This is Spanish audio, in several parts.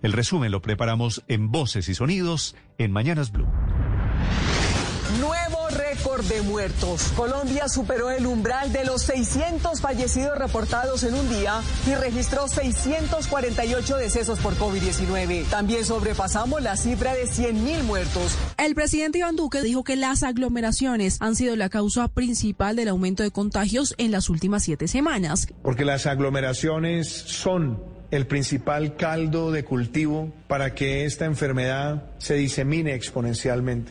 El resumen lo preparamos en Voces y Sonidos en Mañanas Blue. Nuevo récord de muertos. Colombia superó el umbral de los 600 fallecidos reportados en un día y registró 648 decesos por COVID-19. También sobrepasamos la cifra de 100.000 muertos. El presidente Iván Duque dijo que las aglomeraciones han sido la causa principal del aumento de contagios en las últimas siete semanas. Porque las aglomeraciones son el principal caldo de cultivo para que esta enfermedad se disemine exponencialmente.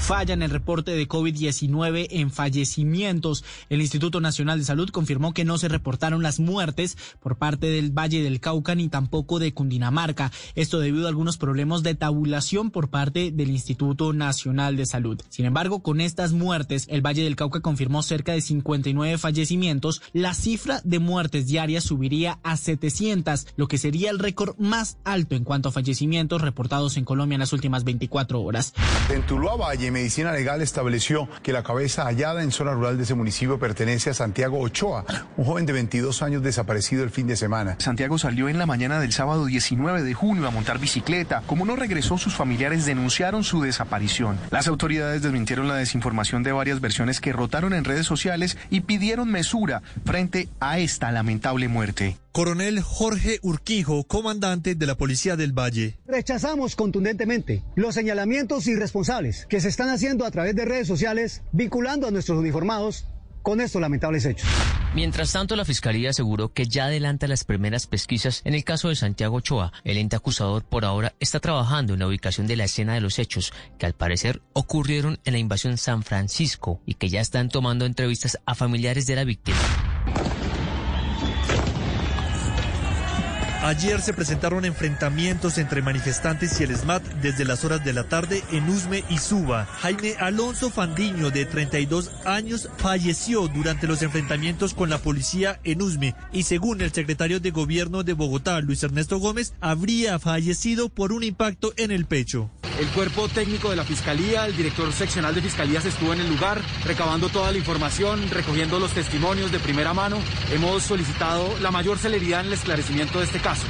Falla en el reporte de COVID-19 en fallecimientos. El Instituto Nacional de Salud confirmó que no se reportaron las muertes por parte del Valle del Cauca ni tampoco de Cundinamarca. Esto debido a algunos problemas de tabulación por parte del Instituto Nacional de Salud. Sin embargo, con estas muertes, el Valle del Cauca confirmó cerca de 59 fallecimientos. La cifra de muertes diarias subiría a 700, lo que sería el récord más alto en cuanto a fallecimientos reportados en Colombia en las últimas 24 horas. En Tuluá Valle, Medicina Legal estableció que la cabeza hallada en zona rural de ese municipio pertenece a Santiago Ochoa, un joven de 22 años desaparecido el fin de semana. Santiago salió en la mañana del sábado 19 de junio a montar bicicleta. Como no regresó, sus familiares denunciaron su desaparición. Las autoridades desmintieron la desinformación de varias versiones que rotaron en redes sociales y pidieron mesura frente a esta lamentable muerte. Coronel Jorge Urquijo, comandante de la Policía del Valle. Rechazamos contundentemente los señalamientos irresponsables que se están haciendo a través de redes sociales vinculando a nuestros uniformados con estos lamentables hechos. Mientras tanto, la Fiscalía aseguró que ya adelanta las primeras pesquisas en el caso de Santiago Ochoa. El ente acusador por ahora está trabajando en la ubicación de la escena de los hechos, que al parecer ocurrieron en la invasión San Francisco y que ya están tomando entrevistas a familiares de la víctima. Ayer se presentaron enfrentamientos entre manifestantes y el SMAT desde las horas de la tarde en Usme y Suba. Jaime Alonso Fandiño, de 32 años, falleció durante los enfrentamientos con la policía en Usme y según el secretario de Gobierno de Bogotá, Luis Ernesto Gómez, habría fallecido por un impacto en el pecho. El cuerpo técnico de la Fiscalía, el director seccional de Fiscalías estuvo en el lugar recabando toda la información, recogiendo los testimonios de primera mano. Hemos solicitado la mayor celeridad en el esclarecimiento de este caso.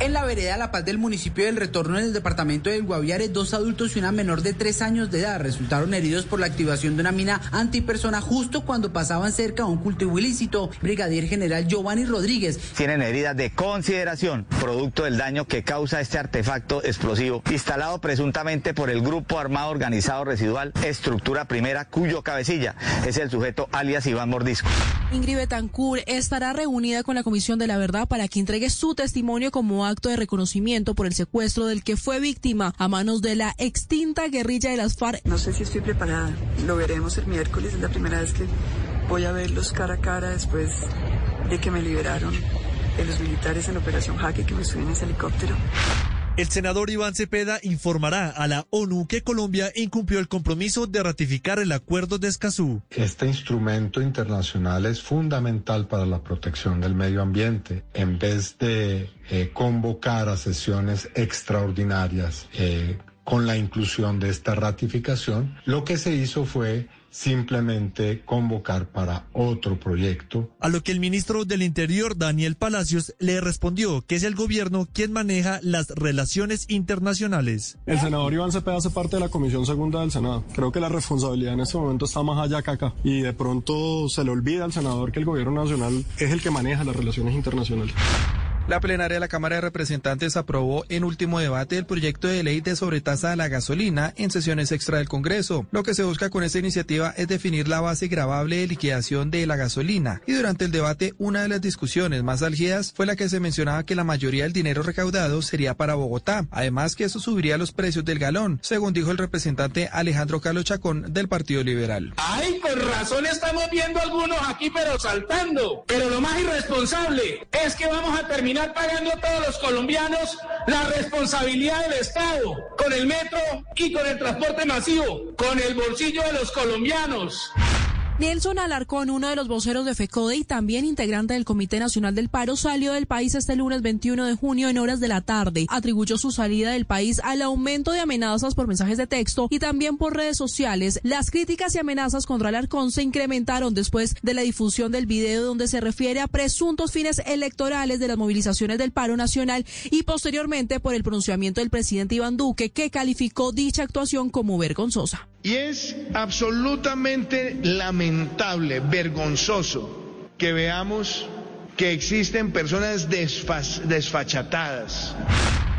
En la vereda La Paz del municipio del Retorno en el departamento del Guaviare, dos adultos y una menor de tres años de edad resultaron heridos por la activación de una mina antipersona justo cuando pasaban cerca a un cultivo ilícito. Brigadier General Giovanni Rodríguez. Tienen heridas de consideración, producto del daño que causa este artefacto explosivo, instalado presuntamente por el Grupo Armado Organizado Residual Estructura Primera, cuyo cabecilla es el sujeto alias Iván Mordisco. Ingrid Betancourt estará reunida con la Comisión de la Verdad para que entregue su testimonio como acto de reconocimiento por el secuestro del que fue víctima a manos de la extinta guerrilla de las FARC. No sé si estoy preparada, lo veremos el miércoles, es la primera vez que voy a verlos cara a cara después de que me liberaron de los militares en la Operación Jaque, que me subí en ese helicóptero. El senador Iván Cepeda informará a la ONU que Colombia incumplió el compromiso de ratificar el acuerdo de Escazú. Este instrumento internacional es fundamental para la protección del medio ambiente. En vez de eh, convocar a sesiones extraordinarias eh, con la inclusión de esta ratificación, lo que se hizo fue simplemente convocar para otro proyecto. A lo que el ministro del Interior, Daniel Palacios, le respondió que es el gobierno quien maneja las relaciones internacionales. El senador Iván Cepeda hace parte de la Comisión Segunda del Senado. Creo que la responsabilidad en este momento está más allá que acá. Y de pronto se le olvida al senador que el gobierno nacional es el que maneja las relaciones internacionales. La plenaria de la Cámara de Representantes aprobó en último debate el proyecto de ley de sobretasa a la gasolina en sesiones extra del Congreso. Lo que se busca con esta iniciativa es definir la base gravable de liquidación de la gasolina. Y durante el debate, una de las discusiones más álgidas fue la que se mencionaba que la mayoría del dinero recaudado sería para Bogotá. Además que eso subiría los precios del galón, según dijo el representante Alejandro Carlos Chacón del Partido Liberal. Ay, con razón estamos viendo algunos aquí pero saltando. Pero lo más irresponsable es que vamos a terminar terminar pagando todos los colombianos la responsabilidad del Estado con el metro y con el transporte masivo, con el bolsillo de los colombianos. Nelson Alarcón, uno de los voceros de FECODE y también integrante del Comité Nacional del Paro, salió del país este lunes 21 de junio en horas de la tarde. Atribuyó su salida del país al aumento de amenazas por mensajes de texto y también por redes sociales. Las críticas y amenazas contra Alarcón se incrementaron después de la difusión del video donde se refiere a presuntos fines electorales de las movilizaciones del paro nacional y posteriormente por el pronunciamiento del presidente Iván Duque que calificó dicha actuación como vergonzosa. Y es absolutamente lamentable, vergonzoso, que veamos que existen personas desfachatadas.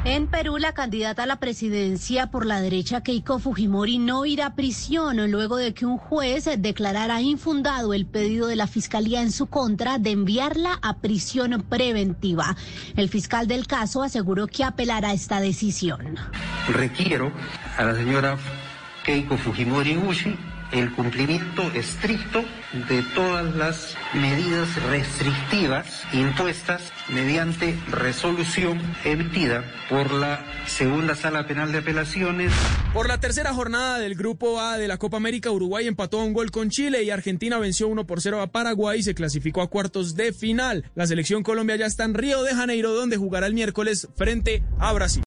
En Perú, la candidata a la presidencia por la derecha Keiko Fujimori no irá a prisión luego de que un juez declarara infundado el pedido de la fiscalía en su contra de enviarla a prisión preventiva. El fiscal del caso aseguró que apelará esta decisión. Requiero a la señora Keiko Fujimori Uchi el cumplimiento estricto de todas las medidas restrictivas impuestas mediante resolución emitida por la Segunda Sala Penal de Apelaciones. Por la tercera jornada del Grupo A de la Copa América, Uruguay empató un gol con Chile y Argentina venció 1 por 0 a Paraguay y se clasificó a cuartos de final. La selección Colombia ya está en Río de Janeiro, donde jugará el miércoles frente a Brasil.